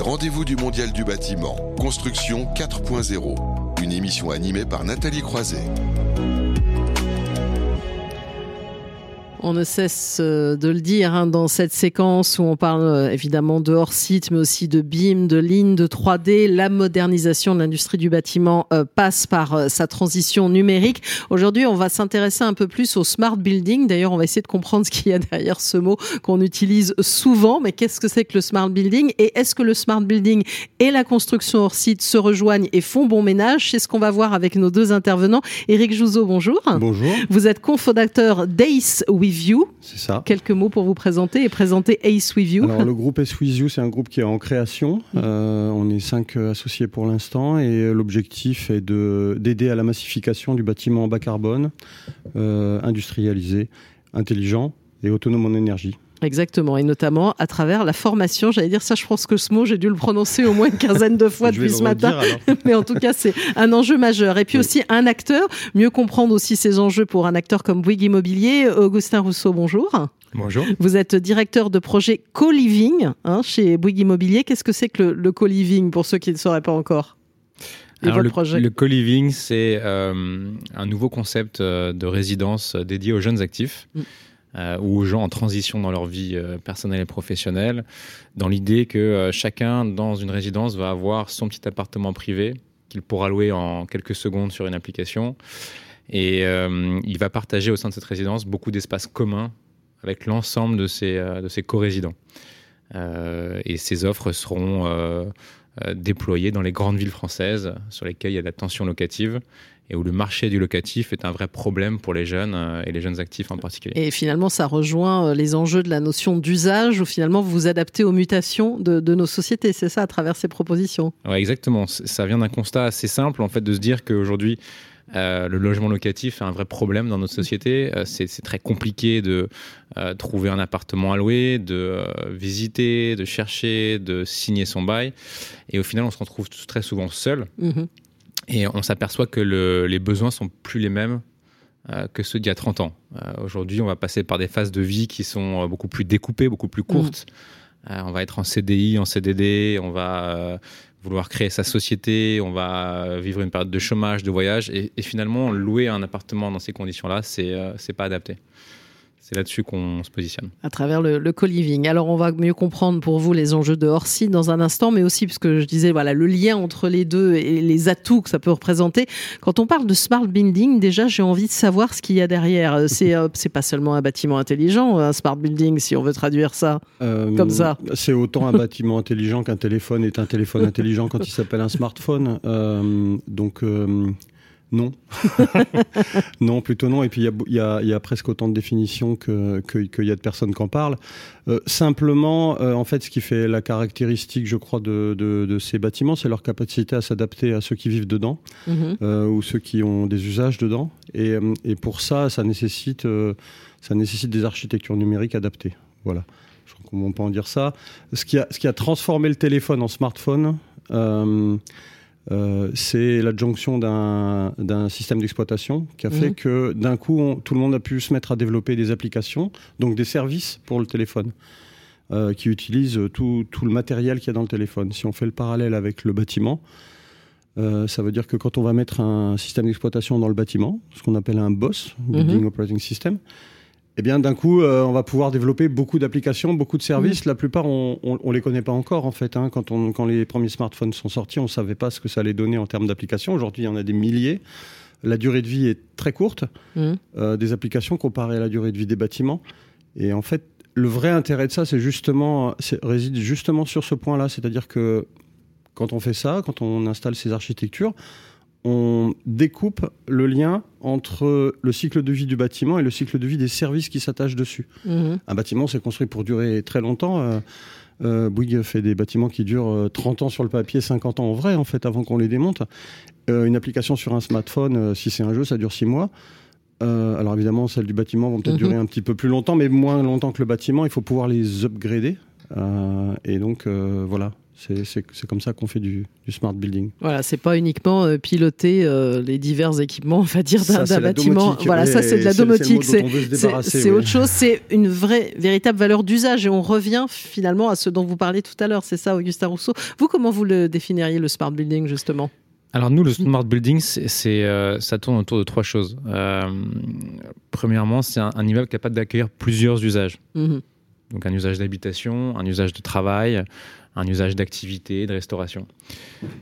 Rendez-vous du Mondial du bâtiment, Construction 4.0. Une émission animée par Nathalie Croiset. On ne cesse euh, de le dire hein, dans cette séquence où on parle euh, évidemment de hors-site, mais aussi de BIM, de lignes, de 3D. La modernisation de l'industrie du bâtiment euh, passe par sa transition numérique. Aujourd'hui, on va s'intéresser un peu plus au smart building. D'ailleurs, on va essayer de comprendre ce qu'il y a derrière ce mot qu'on utilise souvent. Mais qu'est-ce que c'est que le smart building? Et est-ce que le smart building et la construction hors-site se rejoignent et font bon ménage? C'est ce qu'on va voir avec nos deux intervenants. Éric Jouzeau, bonjour. Bonjour. Vous êtes cofondateur d'ACE With You. C'est ça. Quelques mots pour vous présenter et présenter Ace With You. Alors, le groupe Ace With You, c'est un groupe qui est en création. Euh, on est cinq associés pour l'instant et l'objectif est de, d'aider à la massification du bâtiment en bas carbone, euh, industrialisé, intelligent et autonome en énergie. Exactement, et notamment à travers la formation. J'allais dire ça, je pense que ce mot, j'ai dû le prononcer au moins une quinzaine de fois depuis ce matin. Mais en tout cas, c'est un enjeu majeur. Et puis aussi un acteur, mieux comprendre aussi ces enjeux pour un acteur comme Bouygues Immobilier. Augustin Rousseau, bonjour. Bonjour. Vous êtes directeur de projet co-living hein, chez Bouygues Immobilier. Qu'est-ce que c'est que le, co-living pour ceux qui ne sauraient pas encore? Alors le, projet? le co-living, c'est euh, un nouveau concept euh, de résidence dédié aux jeunes actifs. Mm. Euh, ou aux gens en transition dans leur vie euh, personnelle et professionnelle, dans l'idée que euh, chacun dans une résidence va avoir son petit appartement privé qu'il pourra louer en quelques secondes sur une application. Et il va partager au sein de cette résidence beaucoup d'espaces communs avec l'ensemble de ses co-résidents. et ces offres seront déployées dans les grandes villes françaises sur lesquelles il y a de la tension locative et où le marché du locatif est un vrai problème pour les jeunes euh, et les jeunes actifs en particulier. Et finalement, ça rejoint euh, les enjeux de la notion d'usage, où finalement vous vous adaptez aux mutations de, nos sociétés, c'est ça, à travers ces propositions Oui, exactement. Ça vient d'un constat assez simple, en fait, de se dire qu'aujourd'hui, euh, le logement locatif est un vrai problème dans notre société. c'est très compliqué de trouver un appartement à louer, de visiter, de chercher, de signer son bail. Et au final, on se retrouve très souvent seul. Mm-hmm. Et on s'aperçoit que les besoins sont plus les mêmes euh, que ceux d'il y a 30 ans. Euh, aujourd'hui, on va passer par des phases de vie qui sont euh, beaucoup plus découpées, beaucoup plus courtes. Mmh. on va être en CDI, en CDD, on va vouloir créer sa société, on va vivre une période de chômage, de voyage, et, finalement, louer un appartement dans ces conditions-là, c'est c'est pas adapté c'est là-dessus qu'on se positionne. À travers le, co-living. Alors, on va mieux comprendre pour vous les enjeux de hors-site dans un instant, mais aussi, puisque je disais, voilà, le lien entre les deux et les atouts que ça peut représenter. Quand on parle de smart building, déjà, j'ai envie de savoir ce qu'il y a derrière. C'est, euh, c'est pas seulement un bâtiment intelligent, un smart building, si on veut traduire ça euh, comme ça. C'est autant un bâtiment intelligent qu'un téléphone est un téléphone intelligent quand il s'appelle un smartphone. Euh, donc, non. non, plutôt non. Et puis il y, a, presque autant de définitions qu'il que, y a de personnes qui en parlent. Euh, simplement, euh, en fait, ce qui fait la caractéristique, je crois, de, ces bâtiments, c'est leur capacité à s'adapter à ceux qui vivent dedans mhm. euh, ou ceux qui ont des usages dedans. Et, pour ça, ça nécessite, ça nécessite des architectures numériques adaptées. Voilà. Je crois qu'on peut en dire ça. Ce qui, a, ce qui a transformé le téléphone en smartphone, euh, c'est l'adjonction d'un système d'exploitation qui a fait mhm. que d'un coup, tout le monde a pu se mettre à développer des applications, donc des services pour le téléphone, euh, qui utilisent tout, le matériel qu'il y a dans le téléphone. Si on fait le parallèle avec le bâtiment, euh, ça veut dire que quand on va mettre un système d'exploitation dans le bâtiment, ce qu'on appelle un BOS, Building mhm. Operating System, eh bien, d'un coup, euh, on va pouvoir développer beaucoup d'applications, beaucoup de services. La plupart, on ne les connaît pas encore, en fait. Hein. Quand, on, quand les premiers smartphones sont sortis, on ne savait pas ce que ça allait donner en termes d'applications. Aujourd'hui, il y en a des milliers. La durée de vie est très courte mmh. euh, des applications comparée à la durée de vie des bâtiments. Et en fait, le vrai intérêt de ça, c'est justement, réside justement sur ce point-là. C'est-à-dire que quand on fait ça, quand on installe ces architectures, on découpe le lien entre le cycle de vie du bâtiment et le cycle de vie des services qui s'attachent dessus. Mhm. Un bâtiment, c'est construit pour durer très longtemps. Euh, euh, Bouygues fait des bâtiments qui durent 30 euh, ans sur le papier, 50 ans en vrai, en fait, avant qu'on les démonte. une application sur un smartphone, si c'est un jeu, ça dure 6 mois. alors évidemment, celles du bâtiment vont peut-être mhm. durer un petit peu plus longtemps, mais moins longtemps que le bâtiment. Il faut pouvoir les upgrader. et donc, voilà, C'est comme ça qu'on fait du, smart building. Voilà, c'est pas uniquement euh, piloter euh, les divers équipements, on va dire, d'un bâtiment. Voilà, ça c'est de la domotique. C'est autre chose. C'est une vraie, véritable valeur d'usage. Et on revient finalement à ce dont vous parlez tout à l'heure. C'est ça, Augustin Rousseau. Vous, comment vous le définiriez, le smart building, justement? Alors nous, le smart building, c'est, euh, ça tourne autour de trois choses. premièrement, c'est un, immeuble capable d'accueillir plusieurs usages. Mmh donc un usage d'habitation, un usage de travail, un usage d'activité, de restauration.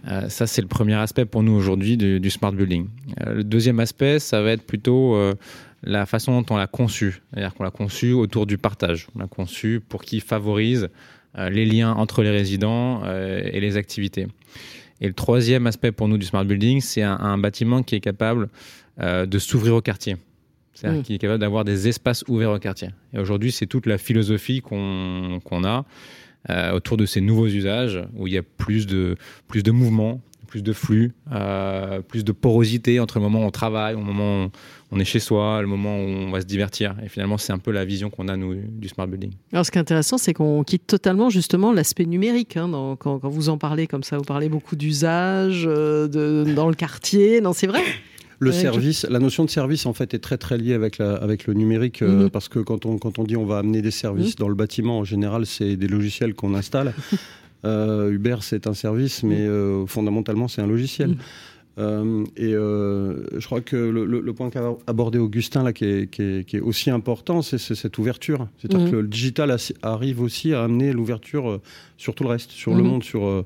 Euh, ça, c'est le premier aspect pour nous aujourd'hui du, smart building. Euh, le deuxième aspect, ça va être plutôt euh, la façon dont on l'a conçu. C'est-à-dire qu'on l'a conçu autour du partage. On l'a conçu pour qu'il favorise les liens entre les résidents et les activités. Et le troisième aspect pour nous du smart building, c'est un, un bâtiment qui est capable de s'ouvrir au quartier c'est-à-dire mm. qu'il est capable d'avoir des espaces ouverts au quartier. Et aujourd'hui, c'est toute la philosophie qu'on a euh, autour de ces nouveaux usages, où il y a plus de, plus de mouvement, plus de flux, euh, plus de porosité entre le moment où on travaille, au moment où on est chez soi, le moment où on va se divertir. Et finalement, c'est un peu la vision qu'on a, nous, du smart building. Alors, ce qui est intéressant, c'est qu'on quitte totalement, justement, l'aspect numérique. Hein, quand, quand, vous en parlez comme ça, vous parlez beaucoup d'usage euh, dans le quartier. Non, c'est vrai le service, la notion de service en fait est très très liée avec, la, avec le numérique euh, mhm. parce que quand on, quand on dit on va amener des services mhm. dans le bâtiment, en général c'est des logiciels qu'on installe. Euh, Uber c'est un service, mais mhm. euh, fondamentalement c'est un logiciel. et je crois que le, point qu'a abordé Augustin là, qui est, qui est, aussi important, c'est cette ouverture. C'est-à-dire que le digital arrive aussi à amener l'ouverture sur tout le reste, sur le monde, sur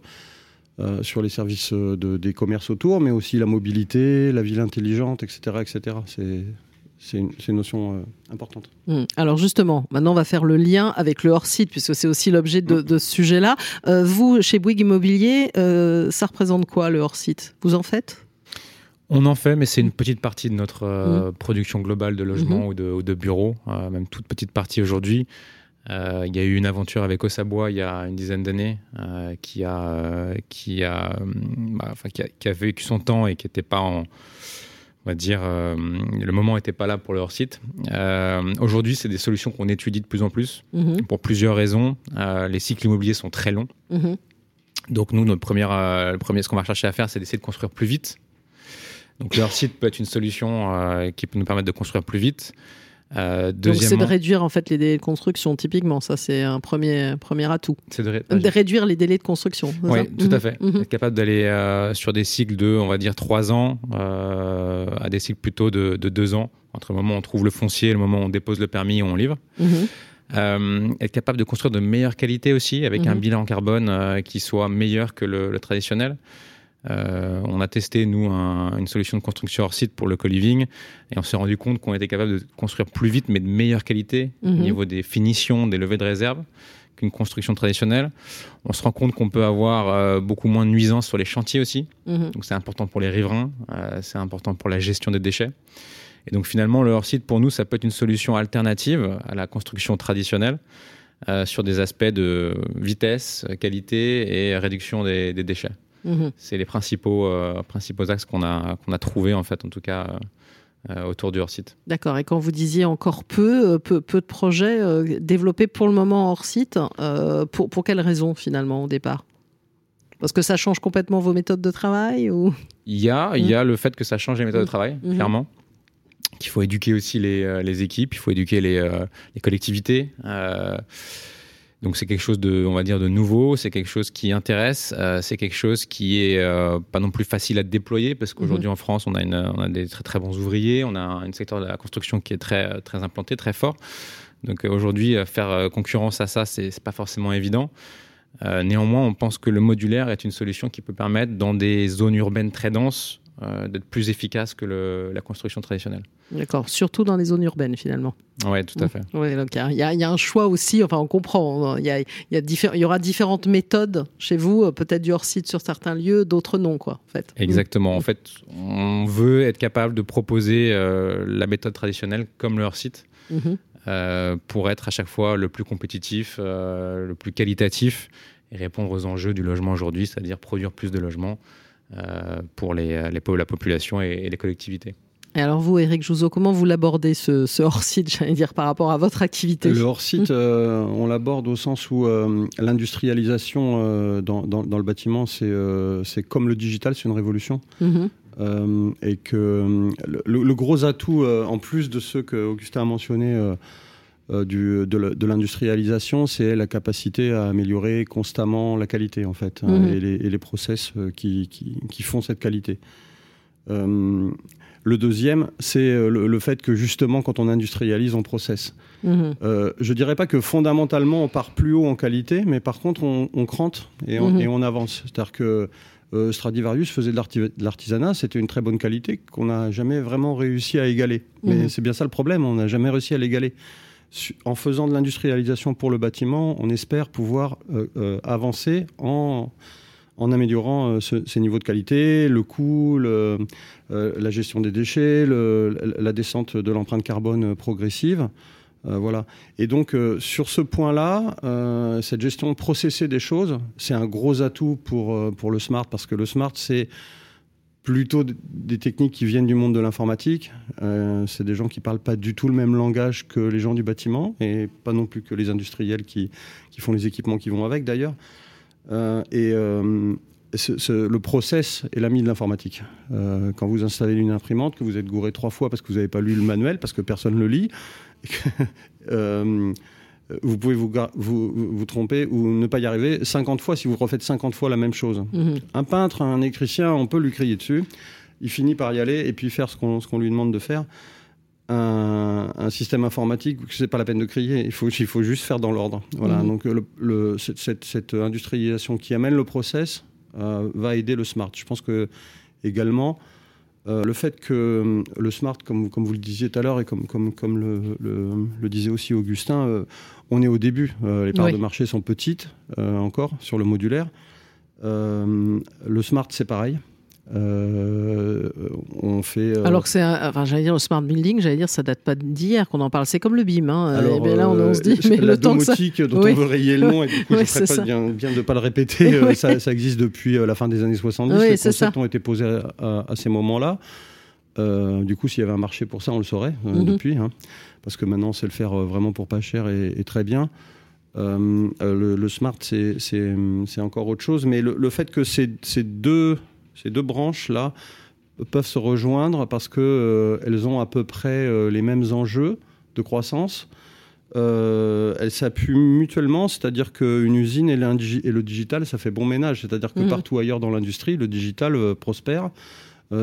euh, sur les services euh, de, des commerces autour, mais aussi la mobilité, la ville intelligente, etc. etc. C'est une, une, notion euh, importante. Mmh. Alors justement, maintenant on va faire le lien avec le hors-site, puisque c'est aussi l'objet de, ce sujet-là. vous, chez Bouygues Immobilier, ça représente quoi le hors-site? Vous en faites? On en fait, mais c'est une petite partie de notre mmh. production globale de logements mmh. ou, de, bureaux, même toute petite partie aujourd'hui. Euh, il y a eu une aventure avec Ossabois il y a une dizaine d'années euh, qui, a, qui, a, bah, qui, a, vécu son temps et qui n'était pas en. On va dire, euh, le moment n'était pas là pour leur site. Aujourd'hui, c'est des solutions qu'on étudie de plus en plus mhm. pour plusieurs raisons. les cycles immobiliers sont très longs. Mhm. Donc, nous, notre première, le premier, ce qu'on va chercher à faire, c'est d'essayer de construire plus vite. Donc, leur site peut être une solution qui peut nous permettre de construire plus vite. Euh, Donc c'est de réduire en fait les délais de construction typiquement, ça c'est un premier, premier atout. C'est de, réduire les délais de construction. Oui, tout à mhm. fait. Mhm. Être capable d'aller euh, sur des cycles de, on va dire, 3 ans euh, à des cycles plutôt de, de 2 ans, entre le moment où on trouve le foncier et le moment où on dépose le permis et on livre. Mhm. être capable de construire de meilleure qualité aussi, avec un bilan carbone qui soit meilleur que le, le traditionnel. Euh, on a testé, nous, une solution de construction hors site pour le co-living et on s'est rendu compte qu'on était capable de construire plus vite mais de meilleure qualité au mhm. niveau des finitions, des levées de réserve qu'une construction traditionnelle. On se rend compte qu'on peut avoir euh, beaucoup moins de nuisances sur les chantiers aussi. Mhm. Donc c'est important pour les riverains, euh, c'est important pour la gestion des déchets. Et donc finalement, le hors-site, pour nous, ça peut être une solution alternative à la construction traditionnelle. sur des aspects de vitesse, qualité et réduction des déchets. Mhm. C'est les principaux, euh, principaux axes qu'on a, qu'on a trouvés, en fait, en tout cas. Euh, autour du hors-site. D'accord. Et quand vous disiez encore peu, euh, peu, peu de projets développés pour le moment hors-site, pour, pour quelles raisons finalement au départ? Parce que ça change complètement vos méthodes de travail ou? Il y a, il y a le fait que ça change les méthodes de travail, mhm. clairement. Qu'il faut éduquer aussi les, les, équipes, il faut éduquer les, les collectivités. Donc c'est quelque chose de, on va dire, de nouveau, c'est quelque chose qui intéresse, euh, c'est quelque chose qui est euh, pas non plus facile à déployer parce qu'aujourd'hui mhm. en France on a, une, on a des très très bons ouvriers, on a un secteur de la construction qui est très très implanté, très fort. Donc aujourd'hui faire concurrence à ça c'est pas forcément évident. Euh, néanmoins, on pense que le modulaire est une solution qui peut permettre, dans des zones urbaines très denses, euh, d'être plus efficace que le, la construction traditionnelle. D'accord, surtout dans les zones urbaines finalement. Oui, tout à fait. Ouais, donc il y, y, a un choix aussi, enfin on comprend, il y, a, y, a il y aura différentes méthodes chez vous, euh, peut-être du hors-site sur certains lieux, d'autres non, quoi, en fait. Exactement, en fait, on veut être capable de proposer euh, la méthode traditionnelle comme le hors-site. Mhm. pour être à chaque fois le plus compétitif, le plus qualitatif et répondre aux enjeux du logement aujourd'hui, c'est-à-dire produire plus de logements, pour les, la population et, les collectivités. Et alors vous, Eric Jouzot, comment vous l'abordez ce, hors-site, j'allais dire, par rapport à votre activité? Le hors-site, euh, on l'aborde au sens où euh, l'industrialisation euh, dans, le bâtiment, c'est comme le digital, c'est une révolution. Mm-hmm. et que le, gros atout, en plus de ceux que Augustin a mentionnés, de l'industrialisation, c'est la capacité à améliorer constamment la qualité, en fait, hein, mm-hmm. et, les, process qui, qui, font cette qualité. Le deuxième, c'est euh, le, fait que justement, quand on industrialise, on processe. Mhm. Euh, je dirais pas que fondamentalement, on part plus haut en qualité, mais par contre, on, crante et on, mhm. et on avance. C'est-à-dire que euh, Stradivarius faisait de l'artisanat, c'était une très bonne qualité qu'on n'a jamais vraiment réussi à égaler. Mais mhm. c'est bien ça le problème, on n'a jamais réussi à l'égaler. En faisant de l'industrialisation pour le bâtiment, on espère pouvoir euh, avancer en améliorant euh, ces niveaux de qualité, le coût, euh, la gestion des déchets, la descente de l'empreinte carbone progressive. Euh, voilà. Et donc, sur ce point-là, cette gestion processée des choses, c'est un gros atout pour, pour le smart, parce que le smart, c'est plutôt des techniques qui viennent du monde de l'informatique. c'est des gens qui parlent pas du tout le même langage que les gens du bâtiment, et pas non plus que les industriels qui, qui font les équipements qui vont avec, d'ailleurs. Euh, et euh, le process est l'ami de l'informatique. Euh, quand vous installez une imprimante, que vous êtes gouré trois fois parce que vous n'avez pas lu le manuel, parce que personne ne le lit, vous pouvez vous, vous, tromper ou ne pas y arriver 50 fois si vous refaites 50 fois la même chose. Mhm. Un peintre, un électricien, on peut lui crier dessus. Il finit par y aller et puis faire ce qu'on lui demande de faire un, système informatique, c'est pas la peine de crier. Il faut, il faut juste faire dans l'ordre. Voilà. Mmh. Donc le, cette, industrialisation qui amène le process euh, va aider le smart. Je pense que également euh, le fait que euh, le smart, comme, comme vous le disiez tout à l'heure et comme, comme, comme le, le, disait aussi Augustin, on est au début. les parts de marché sont petites encore sur le modulaire. le smart, c'est pareil. Euh, on fait. Euh, Alors que c'est, enfin, j'allais dire le smart building, j'allais dire ça date pas d'hier qu'on en parle. C'est comme le BIM. Hein. Alors, là, on, se dit, mais la le temps que ça... dont on veut rayer le nom, et du coup, je ferais pas bien, bien, de pas le répéter. ça, ça, existe depuis la fin des années 70. les concepts ont été posés à, ces moments-là. du coup, s'il y avait un marché pour ça, on le saurait mhm. depuis. Hein. parce que maintenant, c'est le faire vraiment pour pas cher et, très bien. le, smart, c'est encore autre chose. Mais le, le fait que ces deux ces deux branches-là peuvent se rejoindre parce qu'elles euh, ont à peu près euh, les mêmes enjeux de croissance. Euh, elles s'appuient mutuellement, c'est-à-dire qu'une usine et, le digital, ça fait bon ménage. C'est-à-dire que mmh. partout ailleurs dans l'industrie, le digital prospère,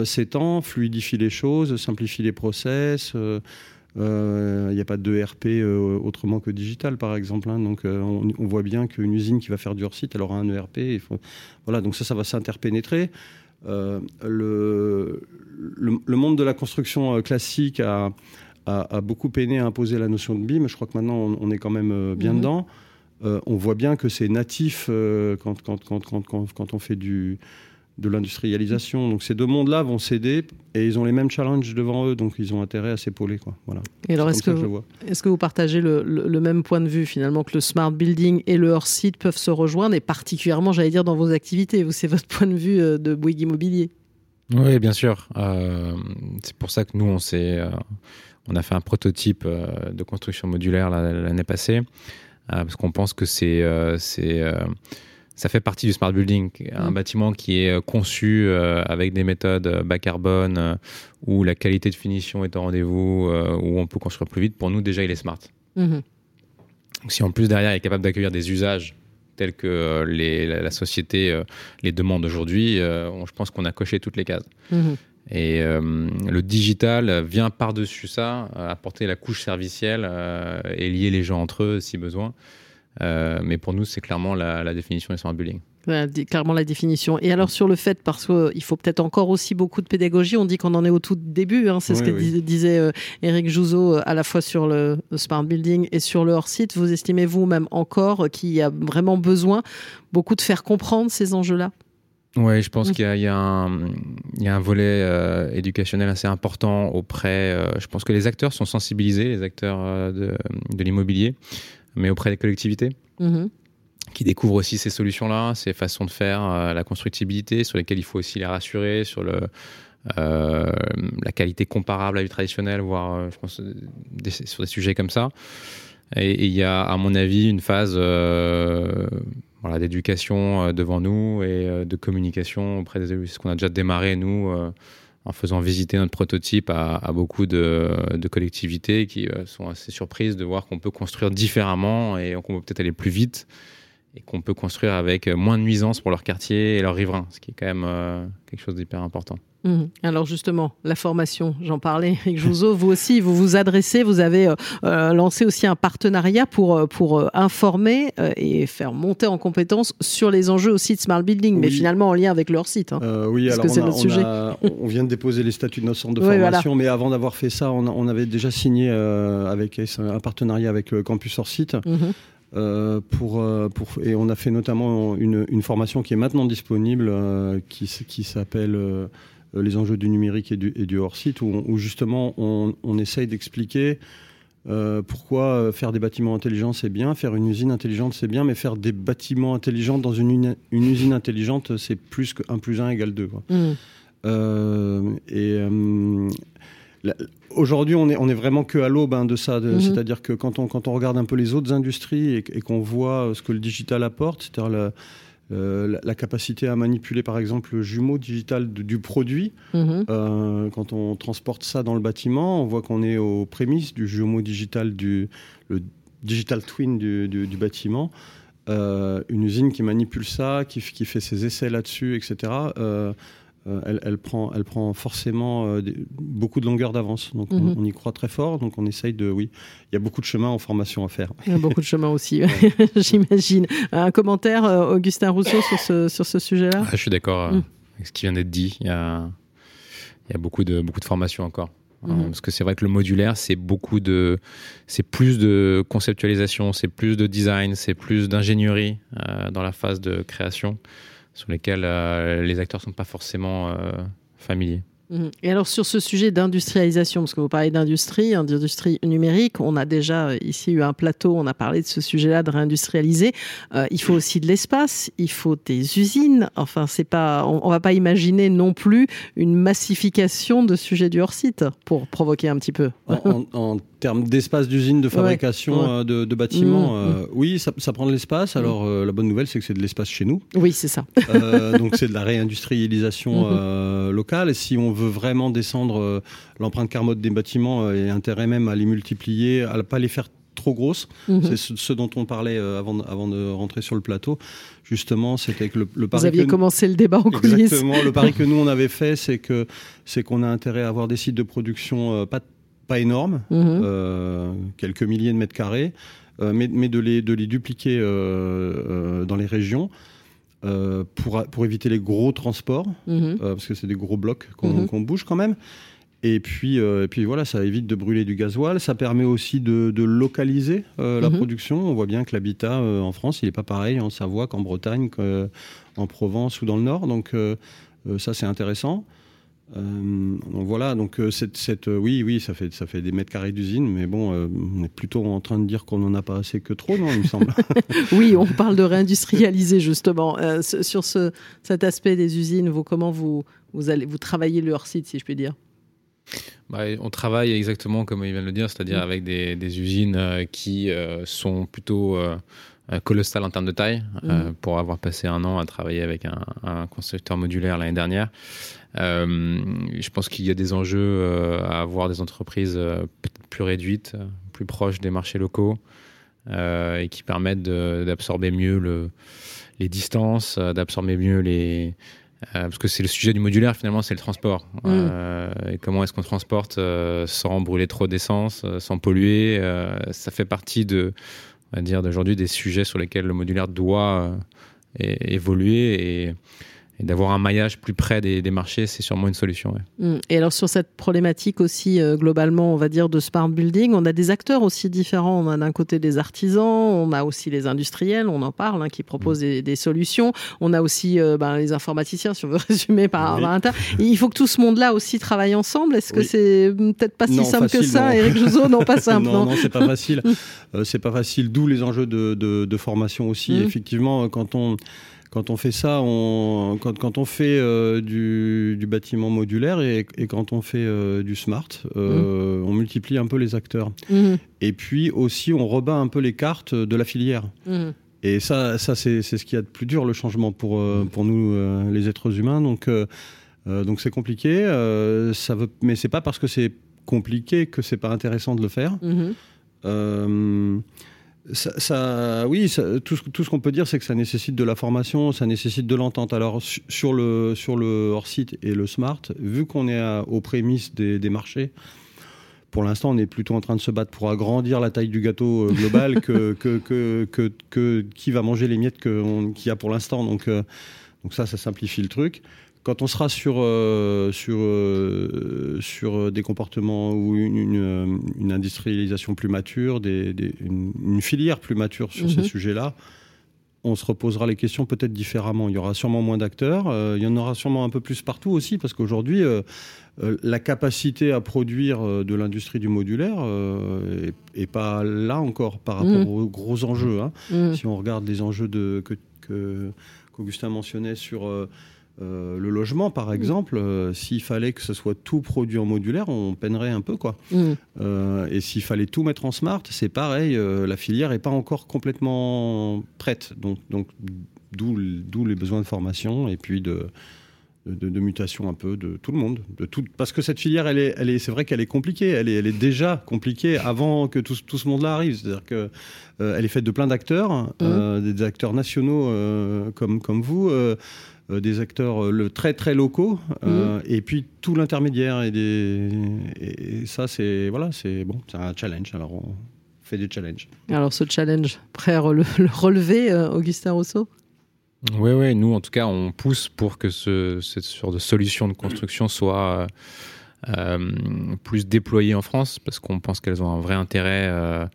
s'étend, fluidifie les choses, simplifie les process. Il n'y a pas de ERP autrement que digital, par exemple. Hein. donc, on, voit bien qu'une usine qui va faire du hors-site, elle aura un ERP. Faut... Voilà, donc ça, ça va s'interpénétrer. Euh, le, le, monde de la construction euh, classique a, a, beaucoup peiné à imposer la notion de BIM. Je crois que maintenant, on, est quand même euh, bien mhm. dedans. on voit bien que c'est natif quand, quand, quand, quand, on fait du, de l'industrialisation. Donc ces deux mondes-là vont s'aider et ils ont les mêmes challenges devant eux, donc ils ont intérêt à s'épauler. Quoi. Voilà. Et alors est-ce que, est que, vous partagez le, le, même point de vue finalement que le smart building et le hors-site peuvent se rejoindre et particulièrement, j'allais dire, dans vos activités? Vous, c'est votre point de vue euh, de Bouygues Immobilier? Oui, bien sûr. Euh, c'est pour ça que nous, on, s'est, euh, on a fait un prototype de construction modulaire l'année passée parce qu'on pense que c'est... c'est ça fait partie du smart building, un mm. bâtiment qui est euh, conçu euh, avec des méthodes euh, bas carbone, où la qualité de finition est au rendez-vous, où on peut construire plus vite. Pour nous, déjà, il est smart. Mm-hmm. Si en plus derrière, il est capable d'accueillir des usages tels que les, la, société les demande aujourd'hui, je pense qu'on a coché toutes les cases. Mm-hmm. Et le digital vient par-dessus ça, apporter la couche servicielle et lier les gens entre eux si besoin. Euh, mais pour nous, c'est clairement la, définition du smart bullying. clairement la définition. Et alors sur le fait, parce qu'il faut peut-être encore aussi beaucoup de pédagogie, on dit qu'on en est au tout début, hein, c'est ce que disait euh, Eric euh, à la fois sur le, smart building et sur le hors-site. Vous estimez vous-même encore qu'il y a vraiment besoin beaucoup de faire comprendre ces enjeux-là? Oui, je pense qu'il y, y, a un volet éducationnel assez important auprès. je pense que les acteurs sont sensibilisés, les acteurs de, de l'immobilier mais auprès des collectivités. Mhm. qui découvrent aussi ces solutions-là, ces façons de faire, euh, la constructibilité, sur lesquelles il faut aussi les rassurer, sur le, la qualité comparable à du traditionnel, voire je pense sur des sujets comme ça. Et il y a, à mon avis, une phase voilà, d'éducation devant nous et de communication auprès des élus. C'est ce qu'on a déjà démarré, nous, en faisant visiter notre prototype à, beaucoup de, collectivités qui euh, sont assez surprises de voir qu'on peut construire différemment et qu'on peut peut-être aller plus vite et qu'on peut construire avec moins de nuisances pour leur quartier et leurs riverains, ce qui est quand même euh, quelque chose d'hyper important. Mhm. Alors justement, la formation, j'en parlais avec Jouzo, vous aussi, vous vous adressez, vous avez euh, euh, lancé aussi un partenariat pour, pour informer et faire monter en compétences sur les enjeux aussi de Smart Building, mais finalement en lien avec leur site. Hein. oui, alors on, sujet. on, vient de déposer les statuts de notre centre de formation, mais avant d'avoir fait ça, on, avait déjà signé avec un partenariat avec Campus hors site. Mhm. pour, pour, et on a fait notamment une, une formation qui est maintenant disponible, qui, qui s'appelle euh, les enjeux du numérique et du, hors-site, où, justement on, essaye d'expliquer euh, pourquoi euh, faire des bâtiments intelligents c'est bien, faire une usine intelligente c'est bien, mais faire des bâtiments intelligents dans une, usine intelligente c'est plus que 1 plus 1 égale 2. Mmh. et aujourd'hui on est, on est vraiment que à l'aube hein, de ça, mmh. c'est-à-dire que quand on, quand on regarde un peu les autres industries et, et qu'on voit ce que le digital apporte, c'est-à-dire euh, la, capacité à manipuler par exemple le jumeau digital du produit. Mhm. Euh, quand on transporte ça dans le bâtiment, on voit qu'on est aux prémices du jumeau digital, du le digital twin du, bâtiment. Euh, une usine qui manipule ça, qui, qui fait ses essais là-dessus, etc. Euh, elle, prend, elle prend forcément euh, beaucoup de longueur d'avance. Donc mhm. on, y croit très fort. Donc on essaye de. Oui, il y a beaucoup de chemin en formation à faire. Il y a beaucoup de chemin aussi, j'imagine. Un commentaire, euh, Augustin Rousseau, sur ce, sur ce sujet-là? Ah, Je suis d'accord mm. avec ce qui vient d'être dit. Il y a, il y a beaucoup, de, beaucoup de formation encore. Mhm. Parce que c'est vrai que le modulaire, c'est beaucoup de, c'est plus de conceptualisation, c'est plus de design, c'est plus d'ingénierie dans la phase de création sur lesquels euh, les acteurs ne sont pas forcément euh, familiers. Mhm. Et alors sur ce sujet d'industrialisation, parce que vous parlez d'industrie, hein, d'industrie numérique, on a déjà euh, ici eu un plateau, on a parlé de ce sujet-là de réindustrialiser. il faut aussi de l'espace, il faut des usines. Enfin, c'est pas, on, ne va pas imaginer non plus une massification de sujets du hors site pour provoquer un petit peu. en termes d'espace d'usine, de fabrication euh, De, bâtiments, mmh, euh, mmh. oui, ça, prend de l'espace. Mmh. Alors, euh, la bonne nouvelle, c'est que c'est de l'espace chez nous. Oui, c'est ça. donc, c'est de la réindustrialisation locale. Et si on veut vraiment descendre l'empreinte carbone des bâtiments et intérêt même à les multiplier, à ne pas les faire trop grosses, c'est ce, dont on parlait avant, avant de rentrer sur le plateau. Justement, c'était que le, le pari. Vous aviez commencé le débat en coulisses. Exactement. Le pari que nous, on avait fait, c'est que c'est qu'on a intérêt à avoir des sites de production pas pas énorme, mhm. euh, quelques milliers de mètres carrés, euh, mais, de, les, de les dupliquer euh, dans les régions. pour, pour éviter les gros transports, mhm. parce que c'est des gros blocs mhm. qu'on bouge quand même. Et puis, et puis voilà, ça évite de brûler du gasoil. Ça permet aussi de, localiser la production. On voit bien que l'habitat en France, il n'est pas pareil en Savoie qu'en Bretagne, qu'en Provence ou dans le Nord. Donc ça, c'est intéressant. Euh, donc voilà, donc euh, cette, cette, euh, oui, oui, ça fait, ça fait des mètres carrés d'usine, mais bon, on est plutôt en train de dire qu'on n'en a pas assez que trop, non, il me semble. oui, on parle de réindustrialiser justement. sur ce, cet aspect des usines, vous, comment vous, vous, allez, vous travaillez leur site, si je puis dire? Bah, on travaille exactement comme il vient de le dire, c'est-à-dire mm. avec des, des, usines qui sont plutôt colossales en termes de taille, mm. pour avoir passé un an à travailler avec un, un constructeur modulaire l'année dernière. Euh, je pense qu'il y a des enjeux euh, à avoir des entreprises euh, plus réduites, plus proches des marchés locaux et qui permettent d'absorber mieux le, les distances, d'absorber mieux les, parce que c'est le sujet du modulaire finalement, c'est le transport. Mm. et comment est-ce qu'on transporte sans brûler trop d'essence, sans polluer Ça fait partie de, on va dire, d'aujourd'hui des sujets sur lesquels le modulaire doit évoluer et et d'avoir un maillage plus près des, marchés, c'est sûrement une solution. Mm. Et alors sur cette problématique aussi, euh, globalement, on va dire de smart building, on a des acteurs aussi différents. On a d'un côté des artisans, on a aussi les industriels, on en parle, hein, qui proposent mm. des, solutions. On a aussi euh, ben, les informaticiens, si on veut résumer par, un Il faut que tout ce monde-là aussi travaille ensemble. Est-ce que c'est peut-être pas si simple que ça, Eric Jouzot? Non, pas simple. non, non, c'est pas facile. Euh, c'est pas facile, d'où les enjeux de, formation aussi. Mm. Effectivement, quand on quand on fait ça, on, quand, quand on fait euh, du, du, bâtiment modulaire et, et, quand on fait euh, du smart, euh, mmh. on multiplie un peu les acteurs. Mmh. Et puis aussi, on rebat un peu les cartes de la filière. Mmh. Et ça, ça c'est ce qui y a de plus dur, le changement pour, pour nous, les êtres humains. Donc, donc c'est compliqué. ça veut, mais c'est pas parce que c'est compliqué que c'est pas intéressant de le faire. Ça, ça, oui, ça, tout, tout, ce qu'on peut dire, c'est que ça nécessite de la formation, ça nécessite de l'entente. Alors, sur le, sur le hors-site et le smart, vu qu'on est à, aux prémices des, des, marchés, pour l'instant, on est plutôt en train de se battre pour agrandir la taille du gâteau global que, que, que, que, que qui va manger les miettes qu'il y a pour l'instant. Donc, euh, donc ça, ça simplifie le truc. Quand on sera sur, euh, sur, euh, sur des comportements ou une, une, une industrialisation plus mature, des, des, une, une, filière plus mature sur mmh. ces sujets-là, on se reposera les questions peut-être différemment. Il y aura sûrement moins d'acteurs, euh, il y en aura sûrement un peu plus partout aussi, parce qu'aujourd'hui, euh, euh, la capacité à produire de l'industrie du modulaire n'est est pas là encore par rapport mmh. aux gros enjeux. Hein. Mmh. Si on regarde les enjeux de, que, que, qu'Augustin mentionnait sur euh, le logement, par exemple, euh, s'il fallait que ce soit tout produit en modulaire, on peinerait un peu, quoi. Mmh. Euh, et s'il fallait tout mettre en smart, c'est pareil. La filière n'est pas encore complètement prête. Donc, donc d'où les besoins de formation et puis de, de, de, mutation un peu de tout le monde, de tout, parce que cette filière, elle est, elle est, c'est vrai qu'elle est compliquée. Elle est, elle est déjà compliquée avant que tout, tout ce monde-là arrive. C'est-à-dire que elle est faite de plein d'acteurs, mmh. des acteurs nationaux comme comme vous. Euh, des acteurs euh, le, très très locaux euh, mmh. et puis tout l'intermédiaire et, des, et ça c'est voilà c'est bon c'est un challenge alors on fait des challenges alors ce challenge prêt à le relever Augustin Rousseau? Oui oui nous en tout cas on pousse pour que ce, cette sorte de solution de construction soit euh, plus déployée en France parce qu'on pense qu'elles ont un vrai intérêt euh,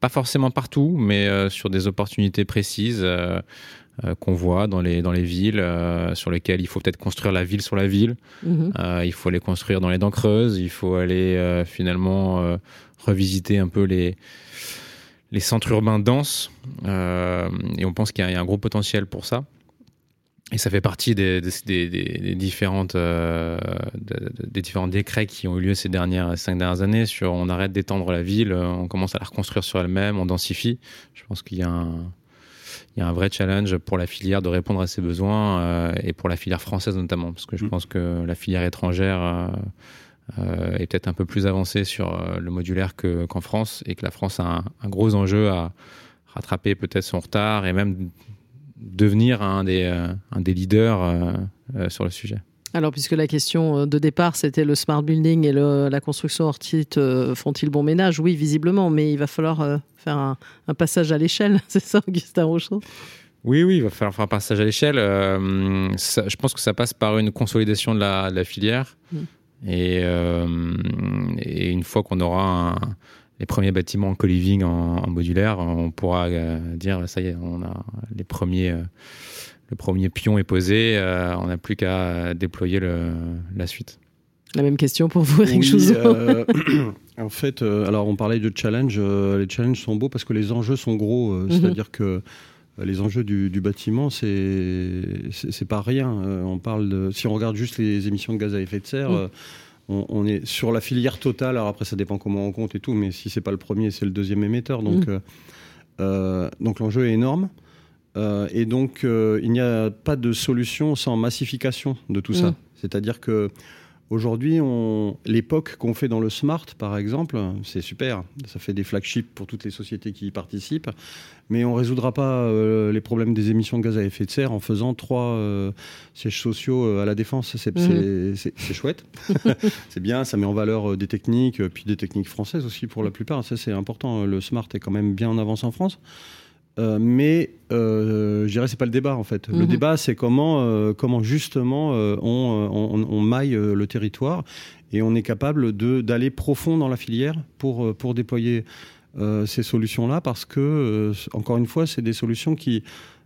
pas forcément partout mais euh, sur des opportunités précises euh, qu'on voit dans les, dans les villes, euh, sur lesquelles il faut peut-être construire la ville sur la ville. Mmh. Euh, il faut les construire dans les dents creuses. Il faut aller euh, finalement euh, revisiter un peu les, les centres urbains denses. Euh, et on pense qu'il y, y, a un gros potentiel pour ça. Et ça fait partie des, des, des, des différentes, euh, des différents décrets qui ont eu lieu ces dernières cinq dernières années sur on arrête d'étendre la ville, on commence à la reconstruire sur elle-même, on densifie. Je pense qu'il y a un, il y a un vrai challenge pour la filière de répondre à ses besoins euh, et pour la filière française notamment, parce que je mmh. pense que la filière étrangère euh, est peut-être un peu plus avancée sur euh, le modulaire qu'en qu France et que la France a un, un gros enjeu à rattraper peut-être son retard et même devenir un des, euh, un des leaders euh, sur le sujet. Alors, puisque la question de départ, c'était le smart building et le, la construction hors titre, euh, font-ils bon ménage? Oui, visiblement, mais il va falloir euh, faire un, un, passage à l'échelle, c'est ça, Augustin Rochaud oui, oui, il va falloir faire un passage à l'échelle. Euh, je pense que ça passe par une consolidation de la, de la filière. Mmh. Et, euh, et, une fois qu'on aura un, les premiers bâtiments en co-living en, en, modulaire, on pourra euh, dire ça y est, on a les premiers le premier pion est posé, euh, on n'a plus qu'à déployer le, la suite. La même question pour vous, Eric oui, euh, En fait, euh, alors on parlait de challenge. Euh, les challenges sont beaux parce que les enjeux sont gros. Mm -hmm. C'est-à-dire que les enjeux du, du bâtiment, c'est pas rien. on parle de, si on regarde juste les émissions de gaz à effet de serre. Mm. On, est sur la filière totale. Alors après, ça dépend comment on compte et tout, mais si c'est pas le premier, c'est le deuxième émetteur. Donc, mmh. donc l'enjeu est énorme. Euh, et donc, euh, il n'y a pas de solution sans massification de tout mmh. ça. C'est-à-dire que aujourd'hui, l'époque qu'on fait dans le smart, par exemple, c'est super. Ça fait des flagships pour toutes les sociétés qui y participent. Mais on ne résoudra pas euh, les problèmes des émissions de gaz à effet de serre en faisant trois euh, sièges sociaux euh, à la défense. C'est mmh. chouette. c'est bien, ça met en valeur des techniques, puis des techniques françaises aussi pour la plupart. Ça, c'est important. Le smart est quand même bien en avance en France. Euh, mais euh, je dirais c'est pas le débat en fait. Le mhm. débat c'est comment euh, comment justement on, on, on, maille le territoire et on est capable de d'aller profond dans la filière pour pour déployer ces solutions là parce que encore une fois c'est des solutions qui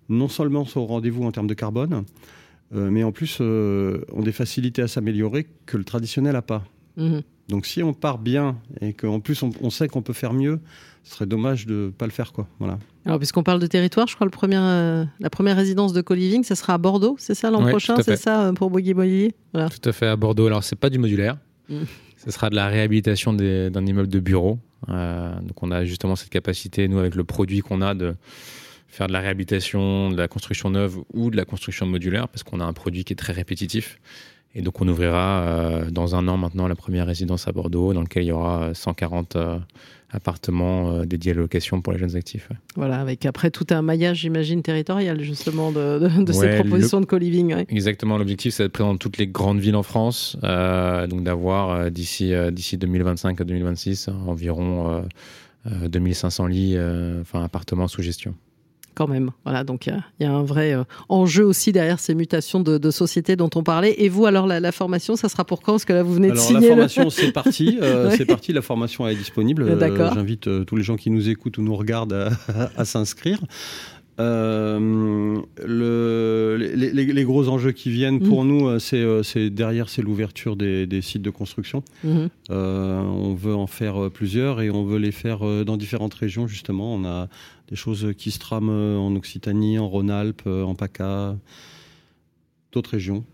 non seulement sont au rendez-vous en termes de carbone mais en plus ont des facilités à s'améliorer que le traditionnel a pas. -hmm. Donc si on part bien et qu'en plus on, sait qu'on peut faire mieux, ce serait dommage de ne pas le faire. Quoi. Voilà. Alors puisqu'on parle de territoire, je crois le euh, la première résidence de co-living, ce sera à Bordeaux, c'est ça l'an prochain C'est ça euh, pour Bouygues Mobilier voilà. Tout à fait, à Bordeaux. Alors c'est pas du modulaire, mm. ce sera de la réhabilitation d'un immeuble de bureau. Euh, donc on a justement cette capacité, nous avec le produit qu'on a, de faire de la réhabilitation, de la construction neuve ou de la construction modulaire, parce qu'on a un produit qui est très répétitif. Et donc on ouvrira euh, dans un an maintenant la première résidence à Bordeaux, dans laquelle il y aura 140 euh, appartements dédiés à la location pour les jeunes actifs. Voilà, avec après tout un maillage, j'imagine, territorial justement de, ces propositions de co-living. Exactement, l'objectif c'est d'être présent dans toutes les grandes villes en France, donc d'avoir d'ici d'ici 2025 à 2026 environ 2500 lits, enfin appartements sous gestion quand même. Voilà, donc il y, a un vrai euh, enjeu aussi derrière ces mutations de, société dont on parlait. Et vous, alors la, formation, ça sera pour quand? Parce que là, vous venez de alors, signer. La formation, c'est parti. Euh, c'est parti. La formation est disponible. Euh, j'invite tous les gens qui nous écoutent ou nous regardent à, s'inscrire. le, les, gros enjeux qui viennent pour mm. nous, c'est derrière, c'est l'ouverture des, sites de construction. Mm-hmm. on veut en faire plusieurs et on veut les faire dans différentes régions. Justement, on a des choses qui se trament euh, en Occitanie, en Rhône-Alpes, euh, en PACA, d'autres régions.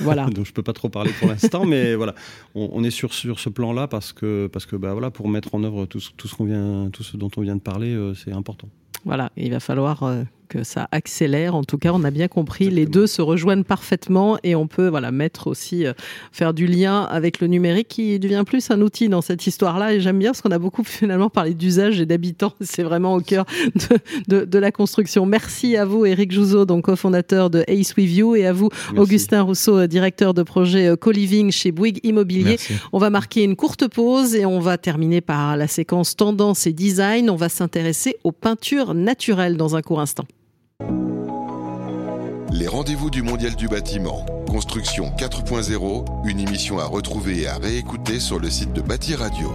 Voilà. Donc je peux pas trop parler pour l'instant, mais voilà, on, est sur, sur ce plan-là parce que parce que bah voilà, pour mettre en œuvre tout, tout ce qu'on vient, tout ce dont on vient de parler, euh, c'est important. Voilà, il va falloir que ça accélère. En tout cas, on a bien compris, les deux se rejoignent parfaitement et on peut voilà mettre aussi euh, faire du lien avec le numérique qui devient plus un outil dans cette histoire-là. Et j'aime bien parce qu'on a beaucoup finalement parlé d'usage et d'habitants. C'est vraiment au cœur de, de, la construction. Merci à vous, Eric Jouzot, donc cofondateur de Ace With You, et à vous, Augustin Rousseau, euh, directeur de projet euh, Co-Living chez Bouygues Immobilier. On va marquer une courte pause et on va terminer par la séquence tendance et design. On va s'intéresser aux peintures naturelles dans un court instant. Les rendez-vous du Mondial du bâtiment. Construction 4.0, une émission à retrouver et à réécouter sur le site de Bâti Radio.